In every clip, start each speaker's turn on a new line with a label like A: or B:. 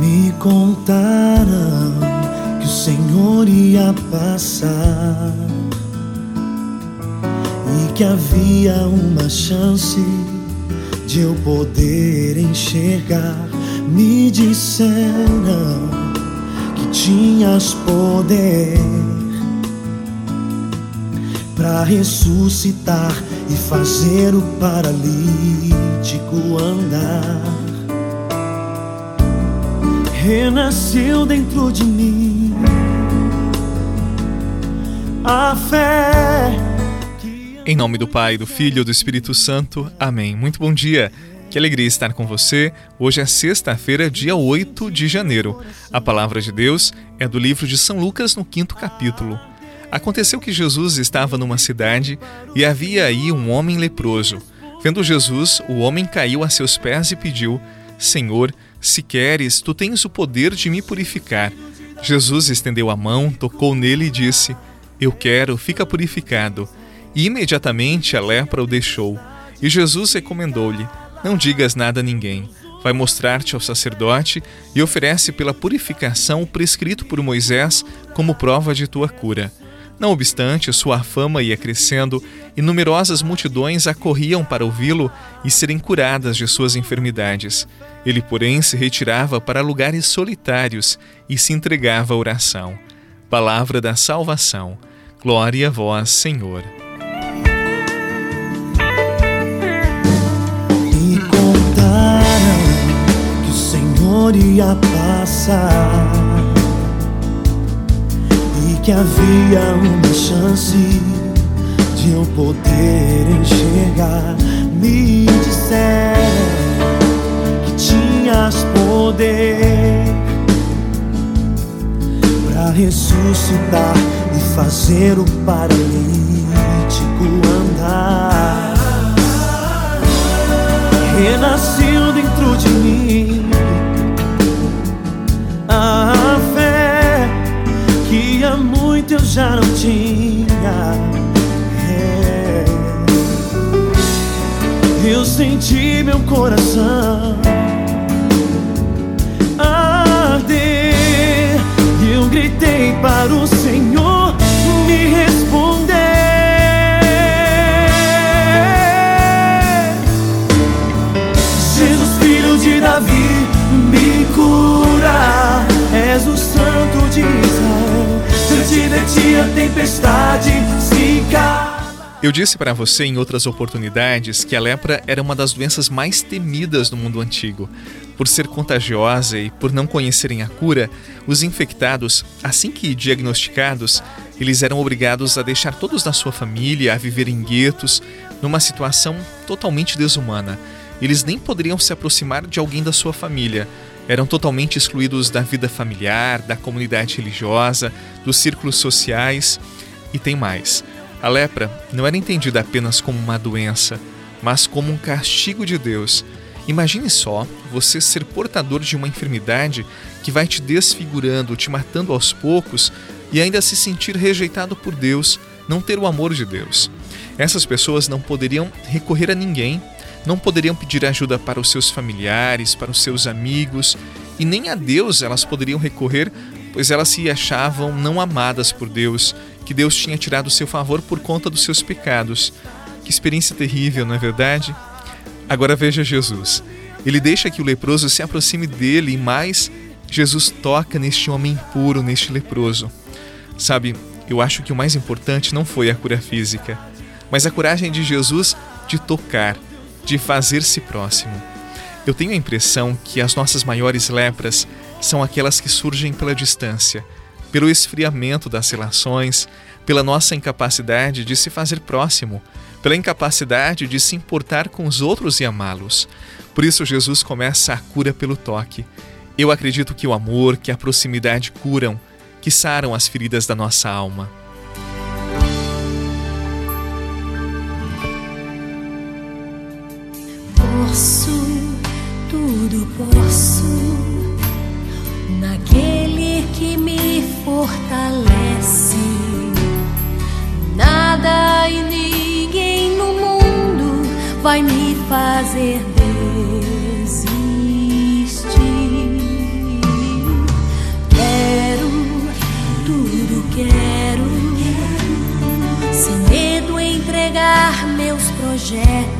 A: Me contaram que o Senhor ia passar e que havia uma chance de eu poder enxergar. Me disseram que tinhas poder para ressuscitar e fazer o paralítico andar. Renasceu dentro de mim a fé.
B: Em nome do Pai, do Filho e do Espírito Santo. Amém. Muito bom dia. Que alegria estar com você. Hoje é sexta-feira, dia 8 de janeiro. A palavra de Deus é do livro de São Lucas, no quinto capítulo. Aconteceu que Jesus estava numa cidade e havia aí um homem leproso. Vendo Jesus, o homem caiu a seus pés e pediu: Senhor, se queres, tu tens o poder de me purificar. Jesus estendeu a mão, tocou nele e disse: Eu quero, fica purificado. E imediatamente a lepra o deixou. E Jesus recomendou-lhe: Não digas nada a ninguém. Vai mostrar-te ao sacerdote e oferece pela purificação o prescrito por Moisés como prova de tua cura. Não obstante, sua fama ia crescendo e numerosas multidões acorriam para ouvi-lo e serem curadas de suas enfermidades. Ele, porém, se retirava para lugares solitários e se entregava à oração. Palavra da salvação. Glória a vós, Senhor.
A: Me contaram que o Senhor ia passar que havia uma chance de eu poder enxergar. Me disseram que tinhas poder para ressuscitar e fazer o paralítico andar. Renasceu dentro de mim já não tinha. É. Eu senti meu coração arder. Eu gritei para o Senhor de a tempestade se
B: Eu disse para você em outras oportunidades que a lepra era uma das doenças mais temidas no mundo antigo. Por ser contagiosa e por não conhecerem a cura, os infectados, assim que diagnosticados, eles eram obrigados a deixar todos da sua família, a viver em guetos, numa situação totalmente desumana. Eles nem poderiam se aproximar de alguém da sua família, eram totalmente excluídos da vida familiar, da comunidade religiosa, dos círculos sociais e tem mais. A lepra não era entendida apenas como uma doença, mas como um castigo de Deus. Imagine só você ser portador de uma enfermidade que vai te desfigurando, te matando aos poucos e ainda se sentir rejeitado por Deus, não ter o amor de Deus. Essas pessoas não poderiam recorrer a ninguém não poderiam pedir ajuda para os seus familiares, para os seus amigos, e nem a Deus elas poderiam recorrer, pois elas se achavam não amadas por Deus, que Deus tinha tirado o seu favor por conta dos seus pecados. Que experiência terrível, não é verdade? Agora veja Jesus. Ele deixa que o leproso se aproxime dele e mais, Jesus toca neste homem impuro, neste leproso. Sabe, eu acho que o mais importante não foi a cura física, mas a coragem de Jesus de tocar, de fazer-se próximo. Eu tenho a impressão que as nossas maiores lepras são aquelas que surgem pela distância, pelo esfriamento das relações, pela nossa incapacidade de se fazer próximo, pela incapacidade de se importar com os outros e amá-los. Por isso, Jesus começa a cura pelo toque. Eu acredito que o amor, que a proximidade curam, que saram as feridas da nossa alma.
C: posso naquele que me fortalece. Nada e ninguém no mundo vai me fazer desistir. Quero tudo, quero sem medo entregar meus projetos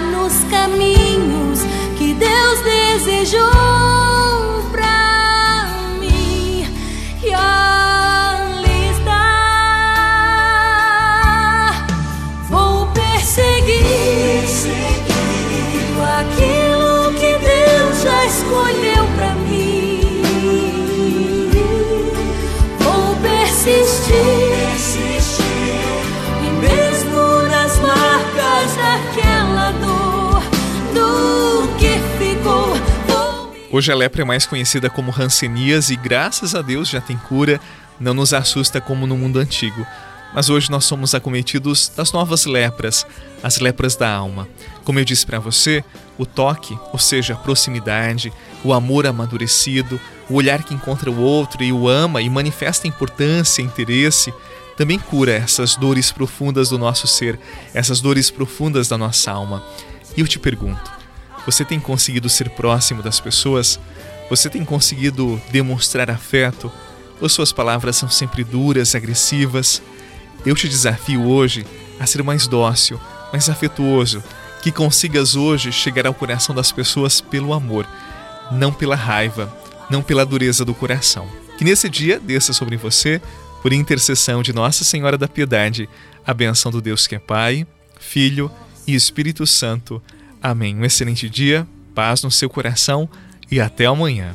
C: nos caminhos que Deus desejou pra mim. E ali está, vou perseguir aquilo que Deus já escolheu pra mim.
B: Hoje a lepra é mais conhecida como rancenias e graças a Deus já tem cura, não nos assusta como no mundo antigo. Mas hoje nós somos acometidos das novas lepras, as lepras da alma. Como eu disse para você, o toque, ou seja, a proximidade, o amor amadurecido, o olhar que encontra o outro e o ama e manifesta importância, interesse, também cura essas dores profundas do nosso ser, essas dores profundas da nossa alma. E eu te pergunto, você tem conseguido ser próximo das pessoas? Você tem conseguido demonstrar afeto? Ou suas palavras são sempre duras, agressivas? Eu te desafio hoje a ser mais dócil, mais afetuoso, que consigas hoje chegar ao coração das pessoas pelo amor, não pela raiva, não pela dureza do coração. Que nesse dia desça sobre você, por intercessão de Nossa Senhora da Piedade, a benção do Deus que é Pai, Filho e Espírito Santo. Amém. Um excelente dia, paz no seu coração e até amanhã.